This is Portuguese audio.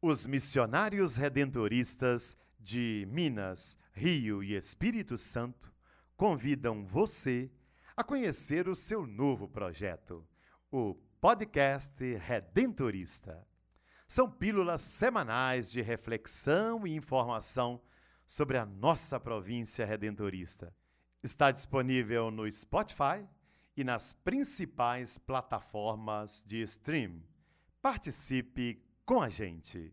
Os missionários redentoristas de Minas, Rio e Espírito Santo convidam você a conhecer o seu novo projeto, o podcast Redentorista. São pílulas semanais de reflexão e informação sobre a nossa província redentorista. Está disponível no Spotify e nas principais plataformas de stream. Participe com a gente.